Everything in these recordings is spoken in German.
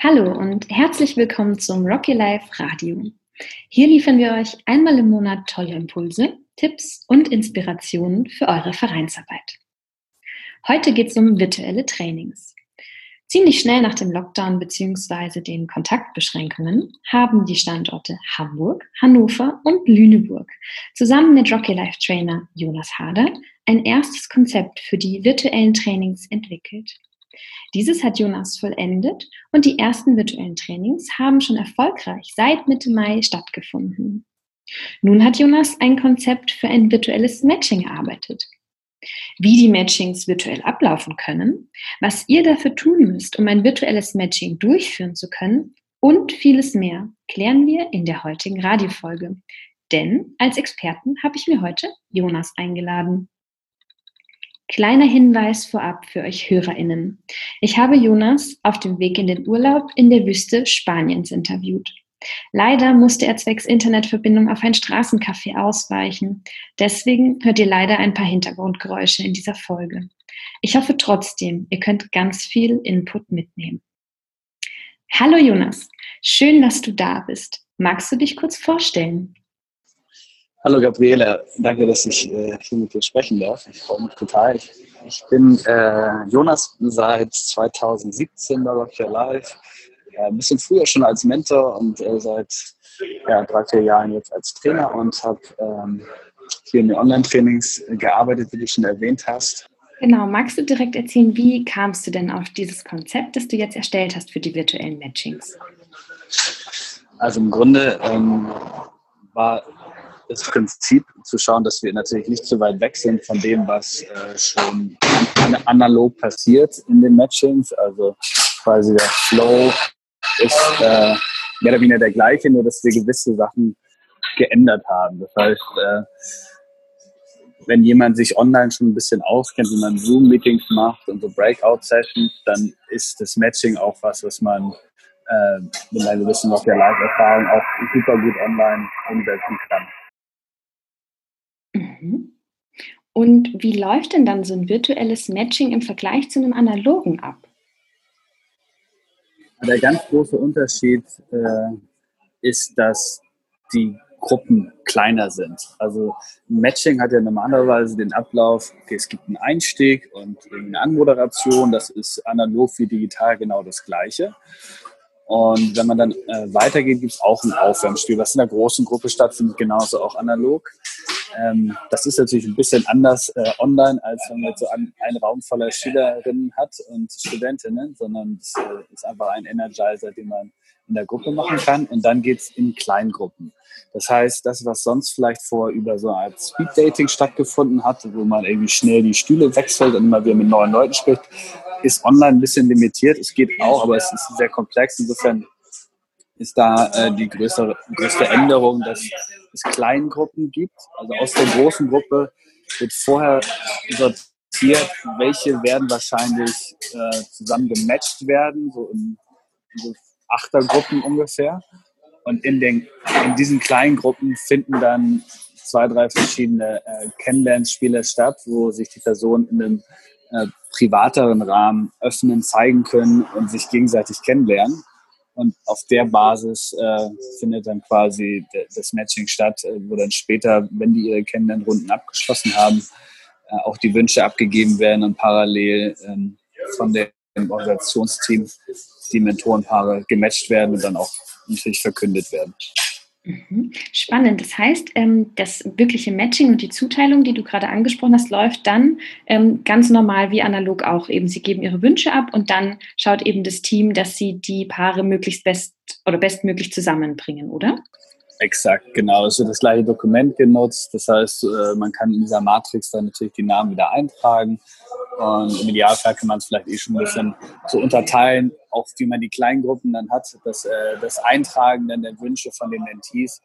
Hallo und herzlich willkommen zum Rocky Life Radio. Hier liefern wir euch einmal im Monat tolle Impulse, Tipps und Inspirationen für eure Vereinsarbeit. Heute geht es um virtuelle Trainings. Ziemlich schnell nach dem Lockdown bzw. den Kontaktbeschränkungen haben die Standorte Hamburg, Hannover und Lüneburg zusammen mit Rocky Life Trainer Jonas Hader ein erstes Konzept für die virtuellen Trainings entwickelt. Dieses hat Jonas vollendet und die ersten virtuellen Trainings haben schon erfolgreich seit Mitte Mai stattgefunden. Nun hat Jonas ein Konzept für ein virtuelles Matching erarbeitet. Wie die Matchings virtuell ablaufen können, was ihr dafür tun müsst, um ein virtuelles Matching durchführen zu können und vieles mehr, klären wir in der heutigen Radiofolge. Denn als Experten habe ich mir heute Jonas eingeladen. Kleiner Hinweis vorab für euch HörerInnen. Ich habe Jonas auf dem Weg in den Urlaub in der Wüste Spaniens interviewt. Leider musste er zwecks Internetverbindung auf ein Straßencafé ausweichen. Deswegen hört ihr leider ein paar Hintergrundgeräusche in dieser Folge. Ich hoffe trotzdem, ihr könnt ganz viel Input mitnehmen. Hallo Jonas, schön, dass du da bist. Magst du dich kurz vorstellen? Hallo Gabriele, danke, dass ich äh, hier mit dir sprechen darf. Ich freue mich total. Ich, ich bin äh, Jonas seit 2017 bei Rock Your Life. Äh, ein bisschen früher schon als Mentor und äh, seit ja, drei, vier Jahren jetzt als Trainer und habe ähm, hier in den Online-Trainings gearbeitet, wie du schon erwähnt hast. Genau, magst du direkt erzählen, wie kamst du denn auf dieses Konzept, das du jetzt erstellt hast für die virtuellen Matchings? Also im Grunde ähm, war das Prinzip zu schauen, dass wir natürlich nicht zu weit weg sind von dem, was äh, schon an, analog passiert in den Matchings. Also quasi der Flow ist äh, mehr oder weniger der gleiche, nur dass wir gewisse Sachen geändert haben. Das heißt, äh, wenn jemand sich online schon ein bisschen auskennt, wie man Zoom-Meetings macht und so Breakout-Sessions, dann ist das Matching auch was, was man äh, mit einer gewissen Live-Erfahrung auch super gut online umsetzen kann. Mhm. Und wie läuft denn dann so ein virtuelles Matching im Vergleich zu einem analogen ab? Der ganz große Unterschied äh, ist, dass die Gruppen kleiner sind. Also Matching hat ja normalerweise den Ablauf, okay, es gibt einen Einstieg und eine Anmoderation, das ist analog wie digital genau das gleiche. Und wenn man dann äh, weitergeht, gibt es auch ein Aufwärmspiel, was in einer großen Gruppe stattfindet, genauso auch analog. Ähm, das ist natürlich ein bisschen anders äh, online, als wenn man so ein, einen Raum voller Schülerinnen hat und Studentinnen, sondern es äh, ist einfach ein Energizer, den man in der Gruppe machen kann. Und dann geht es in Kleingruppen. Das heißt, das, was sonst vielleicht vor über so eine Art Speed-Dating stattgefunden hat, wo man irgendwie schnell die Stühle wechselt und immer wieder mit neuen Leuten spricht, ist online ein bisschen limitiert. Es geht auch, aber es ist sehr komplex. Insofern ist da äh, die größere, größte Änderung, dass es Kleingruppen gibt. Also aus der großen Gruppe wird vorher sortiert, welche werden wahrscheinlich äh, zusammen gematcht werden, so in, so Achtergruppen ungefähr. Und in, den, in diesen kleinen Gruppen finden dann zwei, drei verschiedene äh, Kennenlernspiele statt, wo sich die Personen in einem äh, privateren Rahmen öffnen, zeigen können und sich gegenseitig kennenlernen. Und auf der Basis äh, findet dann quasi das Matching statt, äh, wo dann später, wenn die ihre Kennenlernrunden abgeschlossen haben, äh, auch die Wünsche abgegeben werden und parallel ähm, von dem Organisationsteam die Mentorenpaare gematcht werden und dann auch natürlich verkündet werden. Mhm. Spannend. Das heißt, ähm, das wirkliche Matching und die Zuteilung, die du gerade angesprochen hast, läuft dann ähm, ganz normal wie analog auch. Eben, sie geben ihre Wünsche ab und dann schaut eben das Team, dass sie die Paare möglichst best oder bestmöglich zusammenbringen, oder? Exakt, genau. Es wird das gleiche Dokument genutzt. Das heißt, äh, man kann in dieser Matrix dann natürlich die Namen wieder eintragen. Und im Idealfall kann man es vielleicht eh schon ein bisschen so unterteilen, auch wie man die kleinen Gruppen dann hat, dass äh, das Eintragen dann der Wünsche von den Mentees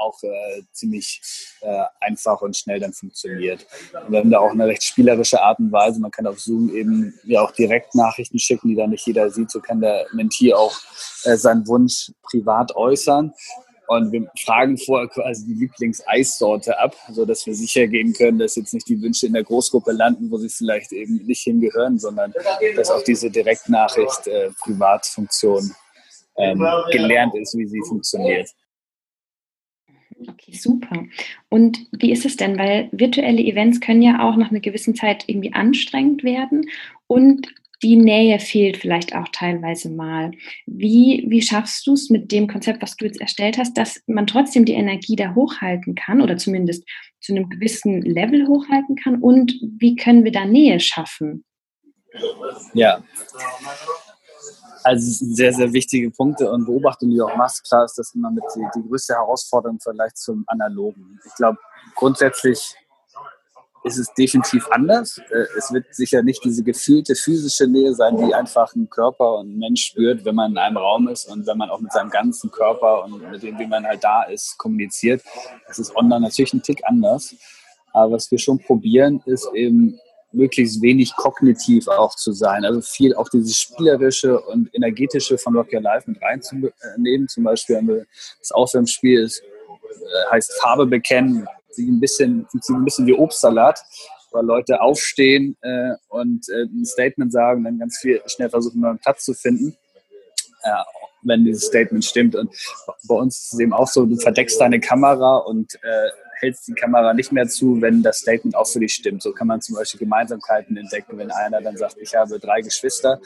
auch äh, ziemlich äh, einfach und schnell dann funktioniert. Und wir haben da auch eine recht spielerische Art und Weise. Man kann auf Zoom eben ja auch direkt Nachrichten schicken, die dann nicht jeder sieht. So kann der Mentee auch äh, seinen Wunsch privat äußern. Und wir fragen vorher quasi die Lieblingseissorte ab, sodass wir sicher gehen können, dass jetzt nicht die Wünsche in der Großgruppe landen, wo sie vielleicht eben nicht hingehören, sondern dass auch diese Direktnachricht äh, Privatfunktion ähm, gelernt ist, wie sie funktioniert. Okay, super. Und wie ist es denn? Weil virtuelle Events können ja auch nach einer gewissen Zeit irgendwie anstrengend werden und die Nähe fehlt vielleicht auch teilweise mal. Wie, wie schaffst du es mit dem Konzept, was du jetzt erstellt hast, dass man trotzdem die Energie da hochhalten kann oder zumindest zu einem gewissen Level hochhalten kann? Und wie können wir da Nähe schaffen? Ja, also sehr, sehr wichtige Punkte und Beobachtungen, die du auch machst. Klar ist das immer mit die, die größte Herausforderung vielleicht zum Analogen. Ich glaube, grundsätzlich ist es definitiv anders. Äh, es wird sicher nicht diese gefühlte physische Nähe sein, die einfach ein Körper und ein Mensch spürt, wenn man in einem Raum ist und wenn man auch mit seinem ganzen Körper und mit dem, wie man halt da ist, kommuniziert. Das ist online natürlich ein Tick anders. Aber was wir schon probieren, ist eben möglichst wenig kognitiv auch zu sein. Also viel auch dieses spielerische und energetische von Rock Your Life mit reinzunehmen. Zum Beispiel das Aufwärmspiel ist, äh, heißt Farbe bekennen, sie ein bisschen, ein bisschen wie Obstsalat, weil Leute aufstehen äh, und äh, ein Statement sagen, dann ganz viel schnell versuchen, einen Platz zu finden. Ja, wenn dieses Statement stimmt. Und bei uns ist es eben auch so, du verdeckst deine Kamera und äh, hältst die Kamera nicht mehr zu, wenn das Statement auch für dich stimmt. So kann man zum Beispiel Gemeinsamkeiten entdecken, wenn einer dann sagt, ich habe drei Geschwister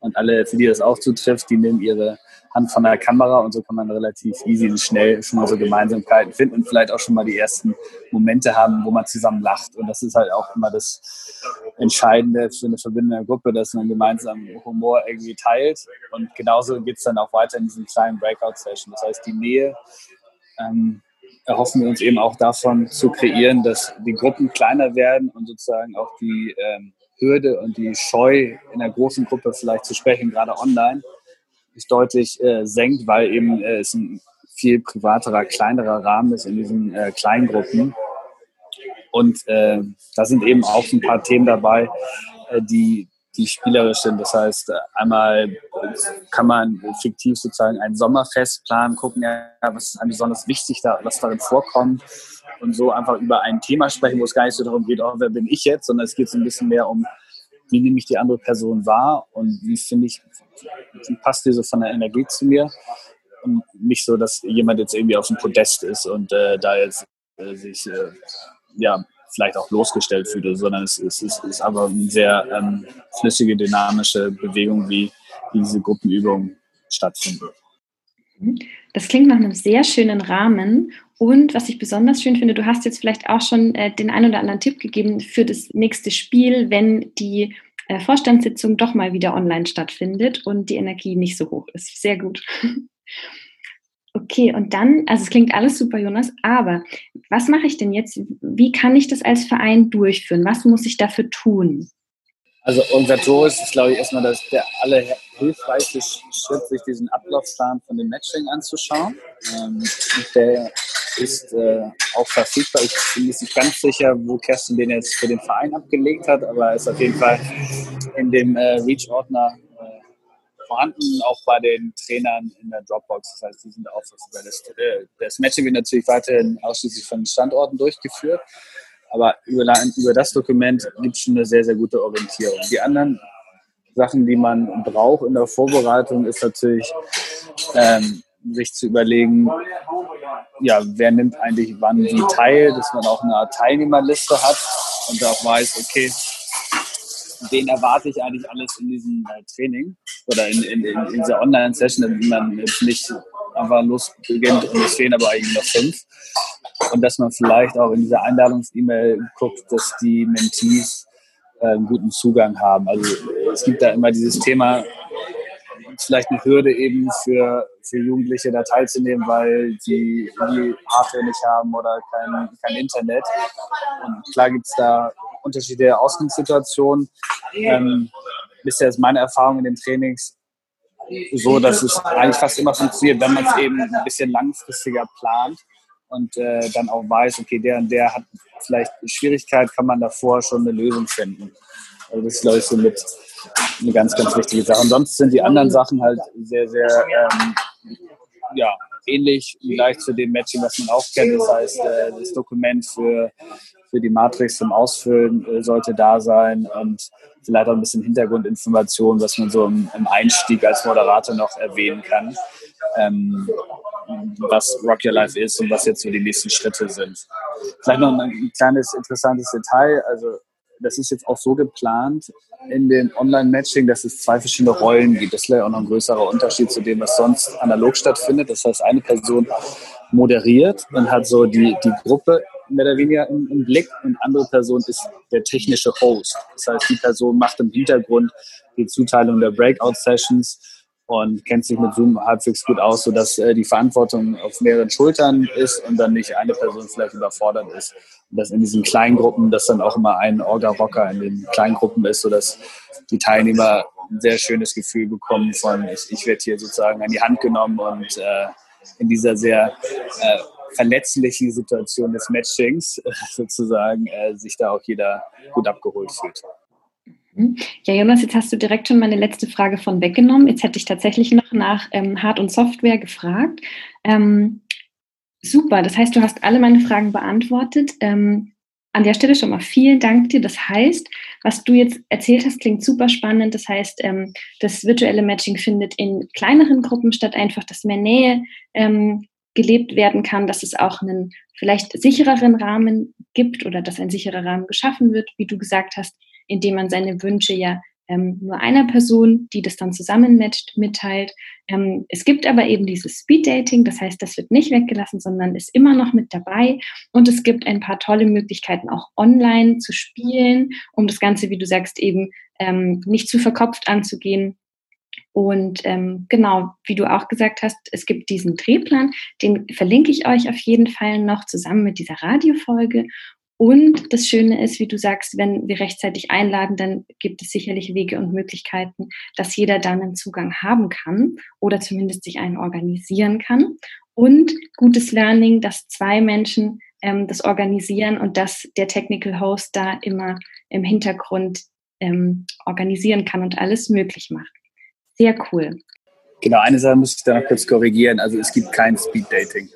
und alle, für die das auch zutrifft, die nehmen ihre Hand von der Kamera und so kann man relativ easy und schnell schon mal so Gemeinsamkeiten finden und vielleicht auch schon mal die ersten Momente haben, wo man zusammen lacht. Und das ist halt auch immer das Entscheidende für eine verbindende Gruppe, dass man gemeinsam Humor irgendwie teilt. Und genauso geht es dann auch weiter in diesen kleinen Breakout-Sessions. Das heißt, die Nähe ähm, erhoffen wir uns eben auch davon zu kreieren, dass die Gruppen kleiner werden und sozusagen auch die ähm, Hürde und die Scheu in der großen Gruppe vielleicht zu sprechen, gerade online, sich deutlich äh, senkt, weil eben äh, es ein viel privaterer, kleinerer Rahmen ist in diesen äh, Kleingruppen. Und äh, da sind eben auch ein paar Themen dabei, äh, die, die spielerisch sind. Das heißt, einmal kann man fiktiv sozusagen ein Sommerfest planen, gucken, ja, was ist einem besonders wichtig, da, was darin vorkommt und so einfach über ein Thema sprechen, wo es gar nicht so darum geht, oh, wer bin ich jetzt, sondern es geht so ein bisschen mehr um, wie nehme ich die andere Person wahr und wie finde ich, wie passt diese von der Energie zu mir und nicht so, dass jemand jetzt irgendwie auf dem Podest ist und äh, da jetzt äh, sich äh, ja vielleicht auch losgestellt fühlt, sondern es, es, es ist aber eine sehr ähm, flüssige, dynamische Bewegung, wie, diese Gruppenübungen stattfinden. Das klingt nach einem sehr schönen Rahmen. Und was ich besonders schön finde, du hast jetzt vielleicht auch schon äh, den ein oder anderen Tipp gegeben für das nächste Spiel, wenn die äh, Vorstandssitzung doch mal wieder online stattfindet und die Energie nicht so hoch ist. Sehr gut. Okay, und dann, also es klingt alles super, Jonas, aber was mache ich denn jetzt? Wie kann ich das als Verein durchführen? Was muss ich dafür tun? Also organisatorisch ist, glaube ich, erstmal das, der allerhilfreichste Schritt, sich diesen Ablaufplan von dem Matching anzuschauen. Ähm, der ist äh, auch verfügbar. Ich bin jetzt nicht ganz sicher, wo Kerstin den jetzt für den Verein abgelegt hat, aber er ist auf jeden Fall in dem äh, Reach-Ordner vorhanden, auch bei den Trainern in der Dropbox. Das heißt, die sind auch verfügbar. Das, äh, das Matching wird natürlich weiterhin ausschließlich von Standorten durchgeführt. Aber über, über das Dokument gibt es schon eine sehr, sehr gute Orientierung. Die anderen Sachen, die man braucht in der Vorbereitung, ist natürlich, ähm, sich zu überlegen, ja, wer nimmt eigentlich wann wie teil, dass man auch eine Art Teilnehmerliste hat und auch weiß, okay, wen erwarte ich eigentlich alles in diesem äh, Training oder in, in, in, in dieser Online-Session, damit man jetzt nicht einfach losbeginnt und es fehlen aber eigentlich noch fünf. Und dass man vielleicht auch in dieser Einladungs-E-Mail guckt, dass die Mentees äh, einen guten Zugang haben. Also es gibt da immer dieses Thema, vielleicht eine Hürde eben für, für Jugendliche da teilzunehmen, weil sie die Hardware nicht haben oder kein, kein Internet. Und klar gibt es da unterschiedliche Ausgangssituationen. Ähm, bisher ist meine Erfahrung in den Trainings so, dass es eigentlich fast immer funktioniert, wenn man es eben ein bisschen langfristiger plant und äh, dann auch weiß, okay, der und der hat vielleicht Schwierigkeit, kann man davor schon eine Lösung finden. Also das ist, glaube ich, so mit eine ganz, ganz wichtige Sache. Und sonst sind die anderen Sachen halt sehr, sehr ähm, ja, ähnlich gleich zu dem Matching, was man auch kennt. Das heißt, äh, das Dokument für für die Matrix zum Ausfüllen äh, sollte da sein und vielleicht auch ein bisschen Hintergrundinformation, was man so im, im Einstieg als Moderator noch erwähnen kann, ähm, was Rock Your Life ist und was jetzt so die nächsten Schritte sind. Vielleicht noch ein kleines interessantes Detail. Also das ist jetzt auch so geplant in dem Online-Matching, dass es zwei verschiedene Rollen gibt. Das ist ja auch noch ein größerer Unterschied zu dem, was sonst analog stattfindet. Das heißt, eine Person moderiert und hat so die, die Gruppe mehr oder weniger im, im Blick und andere Person ist der technische Host. Das heißt, die Person macht im Hintergrund die Zuteilung der Breakout-Sessions und kennt sich mit Zoom halbwegs gut aus, sodass äh, die Verantwortung auf mehreren Schultern ist und dann nicht eine Person vielleicht überfordert ist. Und dass in diesen kleinen Gruppen, dass dann auch immer ein Orga-Rocker in den kleinen Gruppen ist, sodass die Teilnehmer ein sehr schönes Gefühl bekommen von, ich, ich werde hier sozusagen an die Hand genommen und äh, in dieser sehr äh, verletzlichen Situation des Matchings sozusagen äh, sich da auch jeder gut abgeholt fühlt. Mhm. Ja, Jonas, jetzt hast du direkt schon meine letzte Frage von weggenommen. Jetzt hätte ich tatsächlich noch nach ähm, Hard- und Software gefragt. Ähm, super, das heißt, du hast alle meine Fragen beantwortet. Ähm, an der Stelle schon mal vielen Dank dir. Das heißt, was du jetzt erzählt hast, klingt super spannend. Das heißt, ähm, das virtuelle Matching findet in kleineren Gruppen statt, einfach, dass mehr Nähe ähm, gelebt werden kann, dass es auch einen vielleicht sichereren Rahmen gibt oder dass ein sicherer Rahmen geschaffen wird, wie du gesagt hast, indem man seine Wünsche ja ähm, nur einer Person, die das dann zusammenmatcht, mitteilt. Ähm, es gibt aber eben dieses Speed Dating, das heißt, das wird nicht weggelassen, sondern ist immer noch mit dabei. Und es gibt ein paar tolle Möglichkeiten, auch online zu spielen, um das Ganze, wie du sagst, eben ähm, nicht zu verkopft anzugehen. Und ähm, genau, wie du auch gesagt hast, es gibt diesen Drehplan, den verlinke ich euch auf jeden Fall noch zusammen mit dieser Radiofolge. Und das Schöne ist, wie du sagst, wenn wir rechtzeitig einladen, dann gibt es sicherlich Wege und Möglichkeiten, dass jeder dann einen Zugang haben kann oder zumindest sich einen organisieren kann. Und gutes Learning, dass zwei Menschen ähm, das organisieren und dass der Technical Host da immer im Hintergrund ähm, organisieren kann und alles möglich macht. Sehr cool. Genau, eine Sache muss ich da noch kurz korrigieren. Also es gibt kein Speed Dating.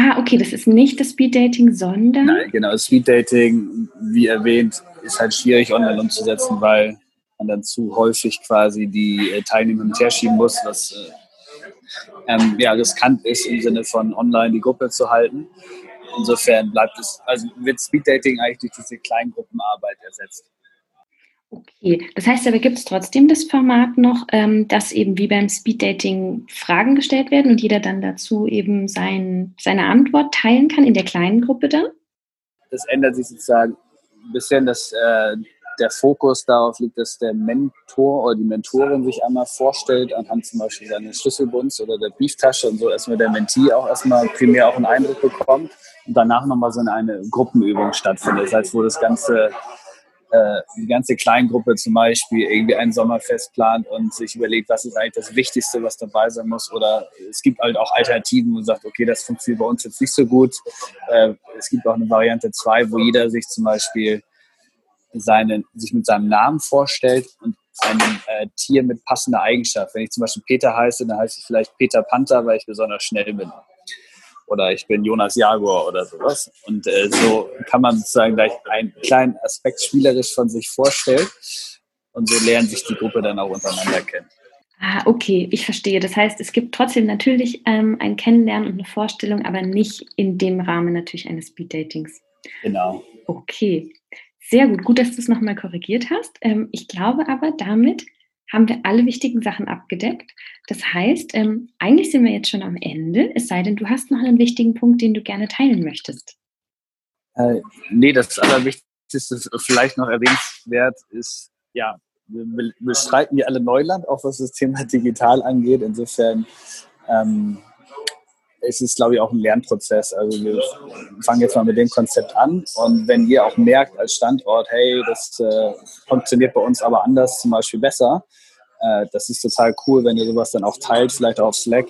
Ah, okay, das ist nicht das Speed Dating, sondern. Nein, genau. Speed Dating, wie erwähnt, ist halt schwierig online umzusetzen, weil man dann zu häufig quasi die äh, Teilnehmer mit herschieben muss, was äh, ähm, ja, riskant ist im Sinne von online die Gruppe zu halten. Insofern bleibt es, also wird Speed Dating eigentlich durch diese Kleingruppenarbeit ersetzt. Okay, das heißt aber, gibt es trotzdem das Format noch, ähm, dass eben wie beim Speeddating Fragen gestellt werden und jeder dann dazu eben sein, seine Antwort teilen kann in der kleinen Gruppe dann? Das ändert sich sozusagen ein bisschen, dass äh, der Fokus darauf liegt, dass der Mentor oder die Mentorin sich einmal vorstellt, anhand zum Beispiel seines Schlüsselbunds oder der Brieftasche und so erstmal der Mentee auch erstmal primär auch einen Eindruck bekommt und danach nochmal so eine Gruppenübung stattfindet. Das heißt, wo das Ganze äh, die ganze Kleingruppe zum Beispiel irgendwie ein Sommerfest plant und sich überlegt, was ist eigentlich das Wichtigste, was dabei sein muss. Oder es gibt halt auch Alternativen und sagt, okay, das funktioniert bei uns jetzt nicht so gut. Äh, es gibt auch eine Variante 2, wo jeder sich zum Beispiel seinen, sich mit seinem Namen vorstellt und einem äh, Tier mit passender Eigenschaft. Wenn ich zum Beispiel Peter heiße, dann heiße ich vielleicht Peter Panther, weil ich besonders schnell bin oder ich bin Jonas Jaguar oder sowas. Und äh, so kann man sozusagen gleich einen kleinen Aspekt spielerisch von sich vorstellen. Und so lernen sich die Gruppe dann auch untereinander kennen. Ah, okay, ich verstehe. Das heißt, es gibt trotzdem natürlich ähm, ein Kennenlernen und eine Vorstellung, aber nicht in dem Rahmen natürlich eines Speed-Datings. Genau. Okay, sehr gut. Gut, dass du es nochmal korrigiert hast. Ähm, ich glaube aber, damit haben wir alle wichtigen Sachen abgedeckt. Das heißt, ähm, eigentlich sind wir jetzt schon am Ende, es sei denn, du hast noch einen wichtigen Punkt, den du gerne teilen möchtest. Äh, nee, das Allerwichtigste, vielleicht noch erwähnenswert, ist, ja, wir bestreiten hier alle Neuland, auch was das Thema digital angeht. Insofern ähm, es ist, glaube ich, auch ein Lernprozess. Also wir fangen jetzt mal mit dem Konzept an und wenn ihr auch merkt als Standort, hey, das äh, funktioniert bei uns aber anders, zum Beispiel besser, äh, das ist total cool, wenn ihr sowas dann auch teilt, vielleicht auch auf Slack,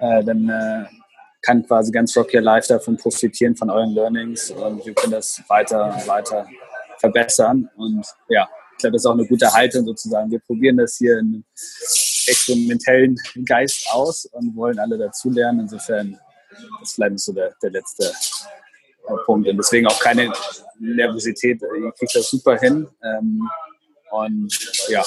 äh, dann äh, kann quasi ganz Rock Your davon profitieren, von euren Learnings und wir können das weiter, weiter verbessern und ja, ich glaube, das ist auch eine gute Haltung sozusagen. Wir probieren das hier in experimentellen Geist aus und wollen alle dazulernen. Insofern, das vielleicht so der, der letzte Punkt. Und deswegen auch keine Nervosität. Ihr kriegt das super hin. Ähm, und ja,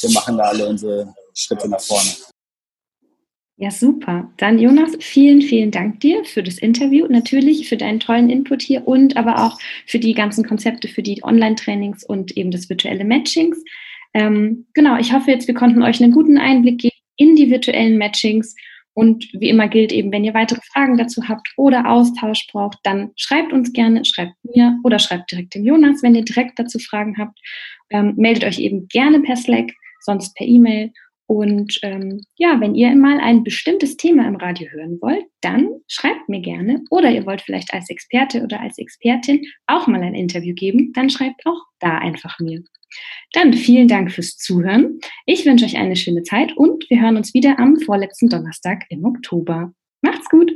wir machen da alle unsere Schritte nach vorne. Ja, super. Dann Jonas, vielen, vielen Dank dir für das Interview, natürlich für deinen tollen Input hier und aber auch für die ganzen Konzepte, für die Online-Trainings und eben das virtuelle Matchings. Ähm, genau, ich hoffe jetzt, wir konnten euch einen guten Einblick geben in die virtuellen Matchings. Und wie immer gilt eben, wenn ihr weitere Fragen dazu habt oder Austausch braucht, dann schreibt uns gerne, schreibt mir oder schreibt direkt dem Jonas, wenn ihr direkt dazu Fragen habt. Ähm, meldet euch eben gerne per Slack, sonst per E-Mail. Und ähm, ja, wenn ihr mal ein bestimmtes Thema im Radio hören wollt, dann schreibt mir gerne. Oder ihr wollt vielleicht als Experte oder als Expertin auch mal ein Interview geben, dann schreibt auch da einfach mir. Dann vielen Dank fürs Zuhören. Ich wünsche euch eine schöne Zeit und wir hören uns wieder am vorletzten Donnerstag im Oktober. Macht's gut!